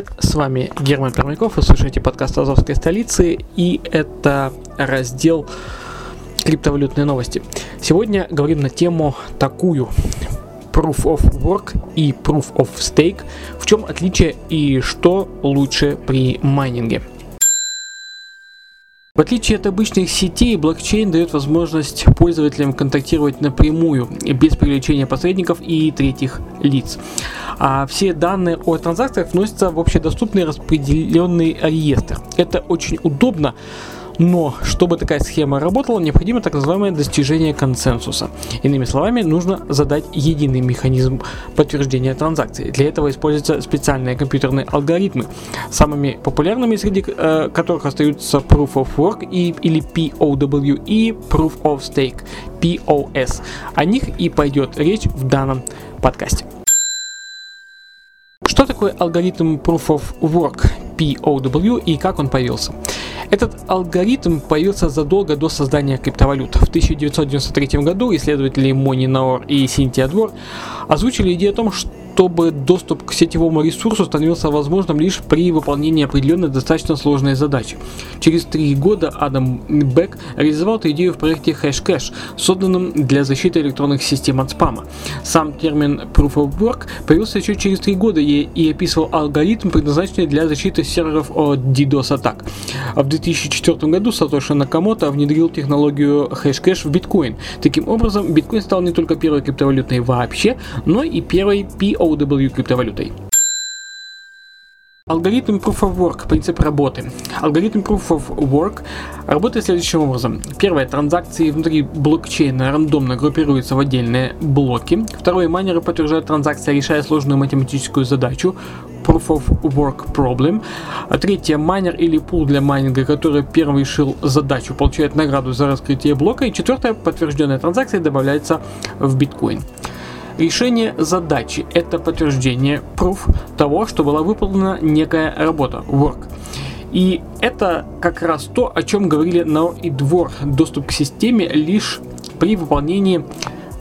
Привет, с вами Герман Пермяков, вы слушаете подкаст Азовской столицы, и это раздел криптовалютные новости. Сегодня говорим на тему такую. Proof of Work и Proof of Stake. В чем отличие и что лучше при майнинге? В отличие от обычных сетей, блокчейн дает возможность пользователям контактировать напрямую, без привлечения посредников и третьих лиц. А все данные о транзакциях вносятся в общедоступный распределенный реестр. Это очень удобно, но чтобы такая схема работала, необходимо так называемое достижение консенсуса. Иными словами, нужно задать единый механизм подтверждения транзакции. Для этого используются специальные компьютерные алгоритмы, самыми популярными среди э, которых остаются Proof of Work и, или POW и Proof of Stake POS. О них и пойдет речь в данном подкасте. Что такое алгоритм Proof of Work POW и как он появился? Этот алгоритм появился задолго до создания криптовалют. В 1993 году исследователи Мони Наор и Синтия Двор озвучили идею о том, чтобы доступ к сетевому ресурсу становился возможным лишь при выполнении определенной достаточно сложной задачи. Через три года Адам Бек реализовал эту идею в проекте Hashcash, созданном для защиты электронных систем от спама. Сам термин Proof of Work появился еще через три года и, и описывал алгоритм, предназначенный для защиты серверов от DDoS атак. В 2004 году Сатоши Накамото внедрил технологию Hashcash в биткоин. Таким образом, биткоин стал не только первой криптовалютой вообще, но и первой POW криптовалютой. Алгоритм Proof of Work, принцип работы. Алгоритм Proof of Work работает следующим образом. Первое, транзакции внутри блокчейна рандомно группируются в отдельные блоки. Второе, майнеры подтверждают транзакции, решая сложную математическую задачу. Proof of Work Problem. А третье, майнер или пул для майнинга, который первый решил задачу, получает награду за раскрытие блока. И четвертое, подтвержденная транзакция добавляется в биткоин. Решение задачи – это подтверждение, proof того, что была выполнена некая работа, work. И это как раз то, о чем говорили Наор и Двор. Доступ к системе лишь при выполнении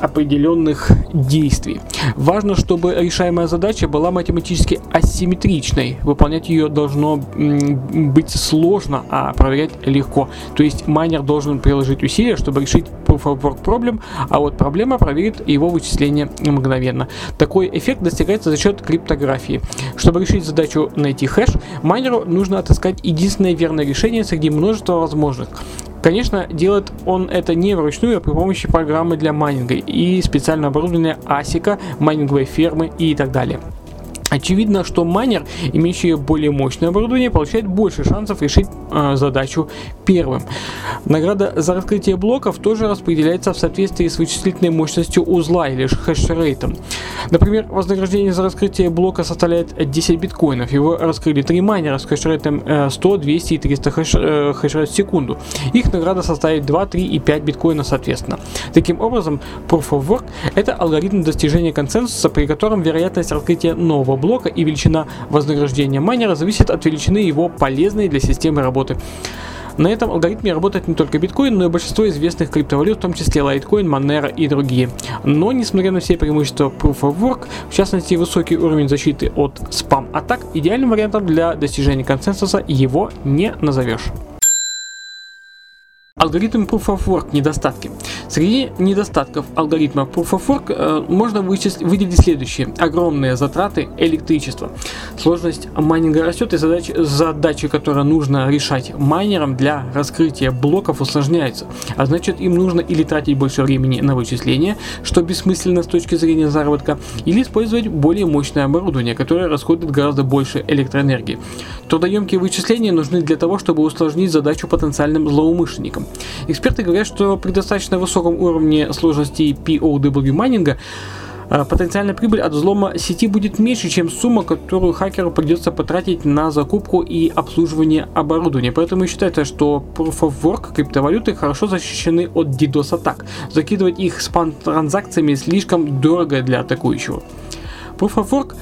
определенных действий. Важно, чтобы решаемая задача была математически асимметричной. Выполнять ее должно быть сложно, а проверять легко. То есть майнер должен приложить усилия, чтобы решить proof of work problem, а вот проблема проверит его вычисление мгновенно. Такой эффект достигается за счет криптографии. Чтобы решить задачу найти хэш, майнеру нужно отыскать единственное верное решение среди множества возможных. Конечно, делает он это не вручную, а при помощи программы для майнинга и специального оборудования ASIC, майнинговой фермы и так далее. Очевидно, что майнер, имеющий более мощное оборудование, получает больше шансов решить э, задачу первым. Награда за раскрытие блоков тоже распределяется в соответствии с вычислительной мощностью узла или хешрейтом. Например, вознаграждение за раскрытие блока составляет 10 биткоинов. Его раскрыли три майнера с хешрейтом э, 100, 200 и 300 хеш, э, хешрейт в секунду. Их награда составит 2, 3 и 5 биткоинов соответственно. Таким образом, Proof of Work – это алгоритм достижения консенсуса, при котором вероятность раскрытия нового блока и величина вознаграждения майнера зависит от величины его полезной для системы работы. На этом алгоритме работает не только биткоин, но и большинство известных криптовалют, в том числе Litecoin, Monero и другие. Но, несмотря на все преимущества Proof of Work, в частности высокий уровень защиты от спам-атак, идеальным вариантом для достижения консенсуса его не назовешь. Алгоритм Proof of Work недостатки. Среди недостатков алгоритма Proof of Work э, можно вычислить, выделить следующие. Огромные затраты электричества. Сложность майнинга растет и задачи, задачи, которые нужно решать майнерам для раскрытия блоков усложняются. А значит им нужно или тратить больше времени на вычисление, что бессмысленно с точки зрения заработка, или использовать более мощное оборудование, которое расходует гораздо больше электроэнергии. Трудоемкие вычисления нужны для того, чтобы усложнить задачу потенциальным злоумышленникам. Эксперты говорят, что при достаточно высоком уровне сложности POW майнинга Э, Потенциальная прибыль от взлома сети будет меньше, чем сумма, которую хакеру придется потратить на закупку и обслуживание оборудования. Поэтому считается, что Proof of Work криптовалюты хорошо защищены от DDoS атак. Закидывать их спам-транзакциями слишком дорого для атакующего. Proof of Work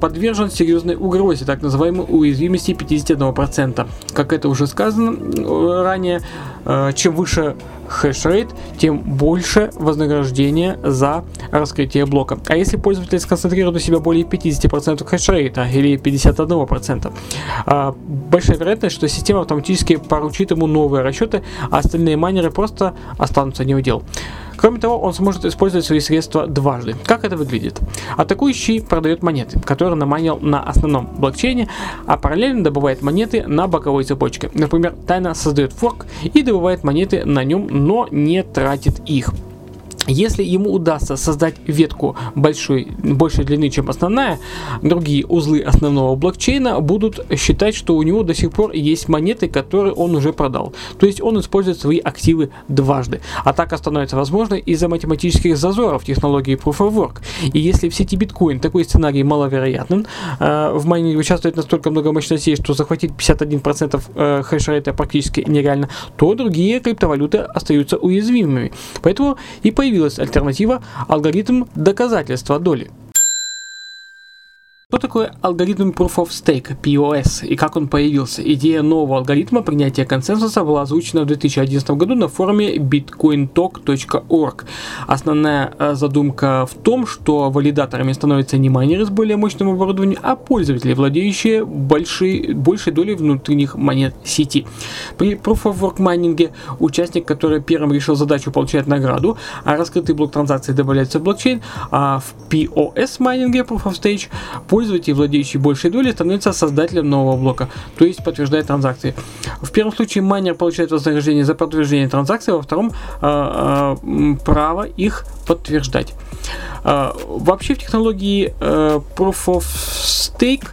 подвержен серьезной угрозе, так называемой уязвимости 51%. Как это уже сказано э, ранее, э, чем выше хешрейт, тем больше вознаграждение за раскрытие блока. А если пользователь сконцентрирует у себя более 50% хешрейта или 51%, а, большая вероятность, что система автоматически поручит ему новые расчеты, а остальные майнеры просто останутся не у дел. Кроме того, он сможет использовать свои средства дважды. Как это выглядит? Атакующий продает монеты, которые наманил на основном блокчейне, а параллельно добывает монеты на боковой цепочке. Например, тайно создает форк и добывает монеты на нем, но не тратит их. Если ему удастся создать ветку большой, большей длины, чем основная, другие узлы основного блокчейна будут считать, что у него до сих пор есть монеты, которые он уже продал. То есть он использует свои активы дважды. Атака становится возможной из-за математических зазоров технологии Proof of Work. И если в сети биткоин такой сценарий маловероятен, э, в майнинге участвует настолько много мощностей, что захватить 51% э, хешрейта практически нереально, то другие криптовалюты остаются уязвимыми. Поэтому и появилась альтернатива алгоритм доказательства доли. Что такое алгоритм Proof of Stake, POS, и как он появился? Идея нового алгоритма принятия консенсуса была озвучена в 2011 году на форуме bitcointalk.org. Основная э, задумка в том, что валидаторами становятся не майнеры с более мощным оборудованием, а пользователи, владеющие большей, большей долей внутренних монет сети. При Proof of Work майнинге участник, который первым решил задачу, получает награду, а раскрытый блок транзакции добавляется в блокчейн, а в POS майнинге Proof of Stage пользователь, владеющий большей долей, становится создателем нового блока, то есть подтверждает транзакции. В первом случае майнер получает вознаграждение за подтверждение транзакции, во втором э, э, право их подтверждать. Э, вообще в технологии э, Proof of Stake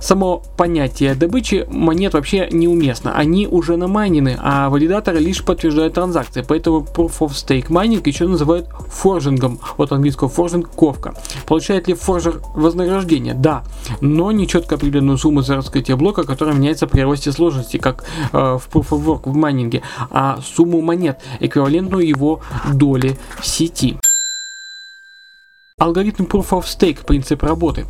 само понятие добычи монет вообще неуместно. Они уже намайнены, а валидаторы лишь подтверждают транзакции. Поэтому Proof of Stake майнинг еще называют forging ом. От английского forging – ковка. Получает ли форжер вознаграждение? Да, но не четко определенную сумму за раскрытие блока, которая меняется при росте сложности, как э, в Proof of Work в майнинге, а сумму монет, эквивалентную его доли в сети. Алгоритм Proof of Stake, принцип работы.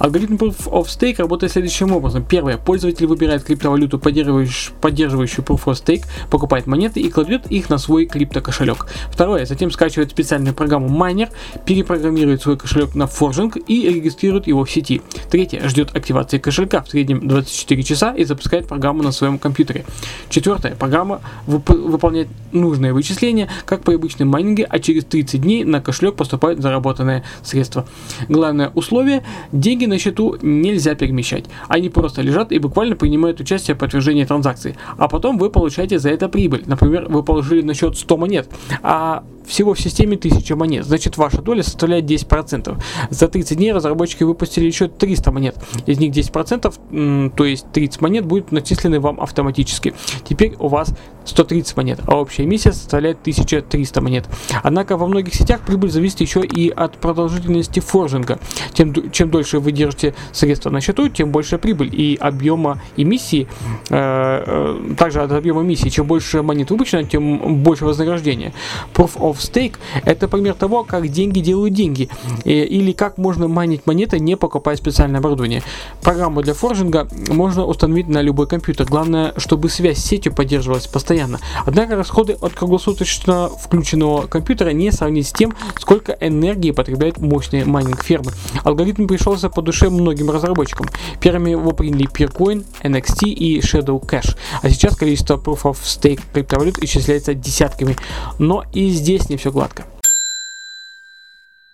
Алгоритм Proof of Stake работает следующим образом. Первое. Пользователь выбирает криптовалюту, поддерживающую, Proof of Stake, покупает монеты и кладет их на свой криптокошелек. Второе. Затем скачивает специальную программу Miner, перепрограммирует свой кошелек на форжинг и регистрирует его в сети. Третье. Ждет активации кошелька в среднем 24 часа и запускает программу на своем компьютере. Четвертое. Программа вып- выполняет нужные вычисления, как при обычном майнинге, а через 30 дней на кошелек поступают заработанные средства. Главное условие – деньги на счету нельзя перемещать. Они просто лежат и буквально принимают участие в подтверждении транзакции. А потом вы получаете за это прибыль. Например, вы положили на счет 100 монет, а всего в системе 1000 монет. Значит, ваша доля составляет 10%. За 30 дней разработчики выпустили еще 300 монет. Из них 10%, то есть 30 монет, будут начислены вам автоматически. Теперь у вас 130 монет, а общая эмиссия составляет 1300 монет. Однако во многих сетях прибыль зависит еще и от продолжительности форжинга. Тем, чем дольше вы держите средства на счету, тем больше прибыль и объема эмиссии, э, э, также от объема эмиссии. Чем больше монет выпущено, тем больше вознаграждения. Proof of Stake – это пример того, как деньги делают деньги, э, или как можно майнить монеты, не покупая специальное оборудование. Программу для форжинга можно установить на любой компьютер. Главное, чтобы связь с сетью поддерживалась постоянно. Однако расходы от круглосуточно включенного компьютера не сравнить с тем, сколько энергии потребляют мощные майнинг фермы. Алгоритм пришелся по душе многим разработчикам. Первыми его приняли Peercoin, NXT и Shadow Cash. А сейчас количество Proof of Stake криптовалют исчисляется десятками. Но и здесь не все гладко.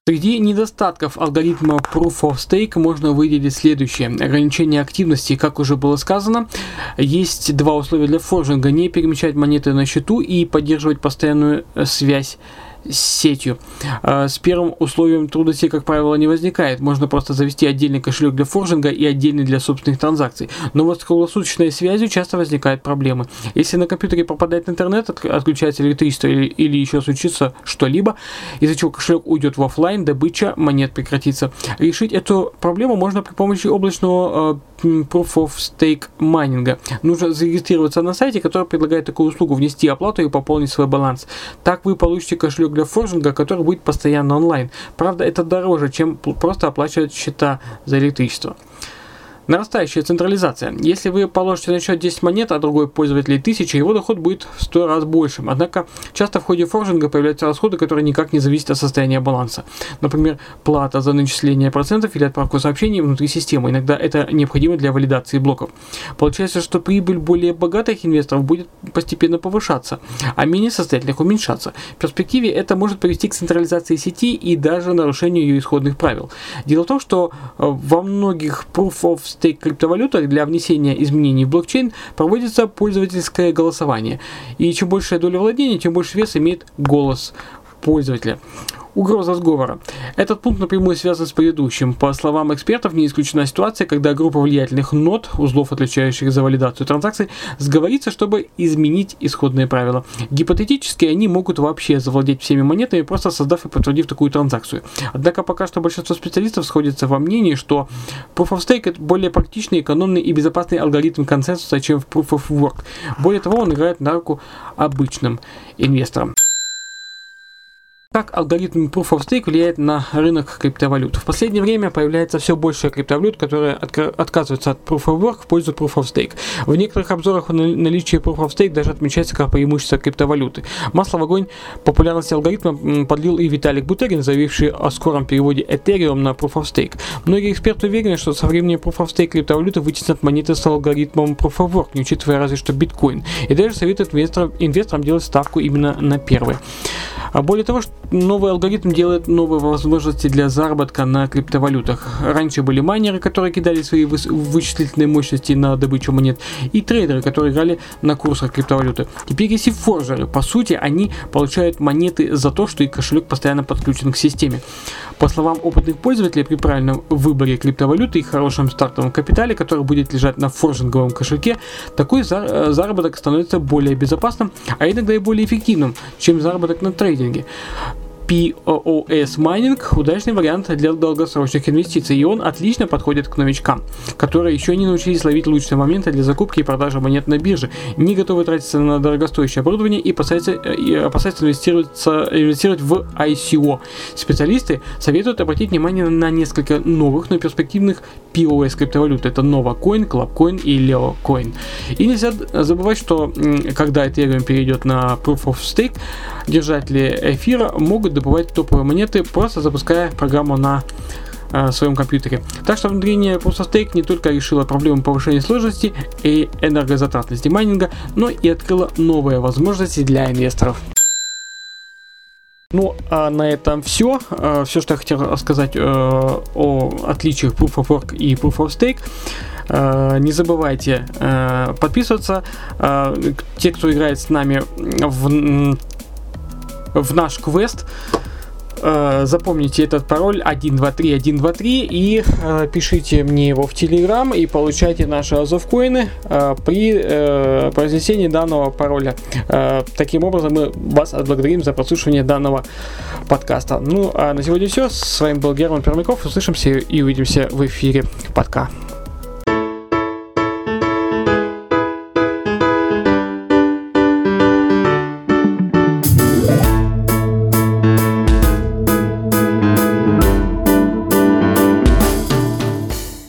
Среди недостатков алгоритма Proof of Stake можно выделить следующее. Ограничение активности, как уже было сказано, есть два условия для форжинга. Не перемещать монеты на счету и поддерживать постоянную связь сетью. Э, С первым условием трудностей, как правило, не возникает. Можно просто завести отдельный кошелек для форжинга и отдельный для собственных транзакций. Но вот с круглосуточной связью часто возникают проблемы. Если на компьютере пропадает интернет, от- отключается электричество или, или еще случится что-либо, из-за чего кошелек уйдет в офлайн, добыча монет прекратится. Решить эту проблему можно при помощи облачного м, Proof of Stake майнинга. Нужно зарегистрироваться на сайте, который предлагает такую услугу, внести оплату и пополнить свой баланс. Так вы получите кошелек для форжинга, который будет постоянно онлайн. Правда, это дороже, чем просто оплачивать счета за электричество. Нарастающая централизация. Если вы положите на счет 10 монет, а другой пользователь 1000, его доход будет в 100 раз большим. Однако, часто в ходе форжинга появляются расходы, которые никак не зависят от состояния баланса. Например, плата за начисление процентов или отправку сообщений внутри системы. Иногда это необходимо для валидации блоков. Получается, что прибыль более богатых инвесторов будет постепенно повышаться, а менее состоятельных уменьшаться. В перспективе это может привести к централизации сети и даже нарушению ее исходных правил. Дело в том, что э, во многих Proof of Stake криптовалютах для внесения изменений в блокчейн проводится пользовательское голосование. И чем большая доля владения, тем больше вес имеет голос пользователя. Угроза сговора. Этот пункт напрямую связан с предыдущим. По словам экспертов, не исключена ситуация, когда группа влиятельных нод, узлов, отвечающих за валидацию транзакций, сговорится, чтобы изменить исходные правила. Гипотетически они могут вообще завладеть всеми монетами, просто создав и подтвердив такую транзакцию. Однако пока что большинство специалистов сходятся во мнении, что Proof of Stake это более практичный, экономный и безопасный алгоритм консенсуса, чем в Proof of Work. Более того, он играет на руку обычным инвесторам. Как алгоритм Proof of Stake влияет на рынок криптовалют? В последнее время появляется все больше криптовалют, которые отка- отказываются от Proof of Work в пользу Proof of Stake. В некоторых обзорах на- наличие Proof of Stake даже отмечается как преимущество криптовалюты. Масло в огонь популярности алгоритма подлил и Виталик Бутерин, заявивший о скором переводе Ethereum на Proof of Stake. Многие эксперты уверены, что со временем Proof of Stake криптовалюты вытеснят монеты с алгоритмом Proof of Work, не учитывая разве что биткоин. И даже советуют инвесторам, инвесторам делать ставку именно на первый. А более того, новый алгоритм делает новые возможности для заработка на криптовалютах. Раньше были майнеры, которые кидали свои вычислительные мощности на добычу монет, и трейдеры, которые играли на курсах криптовалюты. Теперь есть и форжеры. По сути, они получают монеты за то, что их кошелек постоянно подключен к системе. По словам опытных пользователей, при правильном выборе криптовалюты и хорошем стартовом капитале, который будет лежать на форжинговом кошельке, такой э, заработок становится более безопасным, а иногда и более эффективным, чем заработок на трейдинге. POS майнинг – удачный вариант для долгосрочных инвестиций, и он отлично подходит к новичкам, которые еще не научились ловить лучшие моменты для закупки и продажи монет на бирже, не готовы тратиться на дорогостоящее оборудование и опасаются, и опасаются инвестироваться- инвестировать в ICO. Специалисты советуют обратить внимание на несколько новых, но перспективных POS криптовалют. Это NovaCoin, ClubCoin и LeoCoin. И нельзя забывать, что когда Ethereum перейдет на Proof of Stake, держатели эфира могут добывать топовые монеты, просто запуская программу на э, своем компьютере. Так что внедрение Proof of Stake не только решило проблему повышения сложности и энергозатратности майнинга, но и открыло новые возможности для инвесторов. Ну, а на этом все. Все, что я хотел рассказать э, о отличиях Proof of Work и Proof of Stake. Э, Не забывайте э, подписываться. Э, Те, кто играет с нами в, в наш квест, э, запомните этот пароль 123 123 и э, пишите мне его в Телеграм и получайте наши азовкоины э, при произнесении данного пароля. Таким образом мы вас отблагодарим за прослушивание данного подкаста. Ну а на сегодня все. С вами был Герман Пермяков. Услышимся и увидимся в эфире. Пока.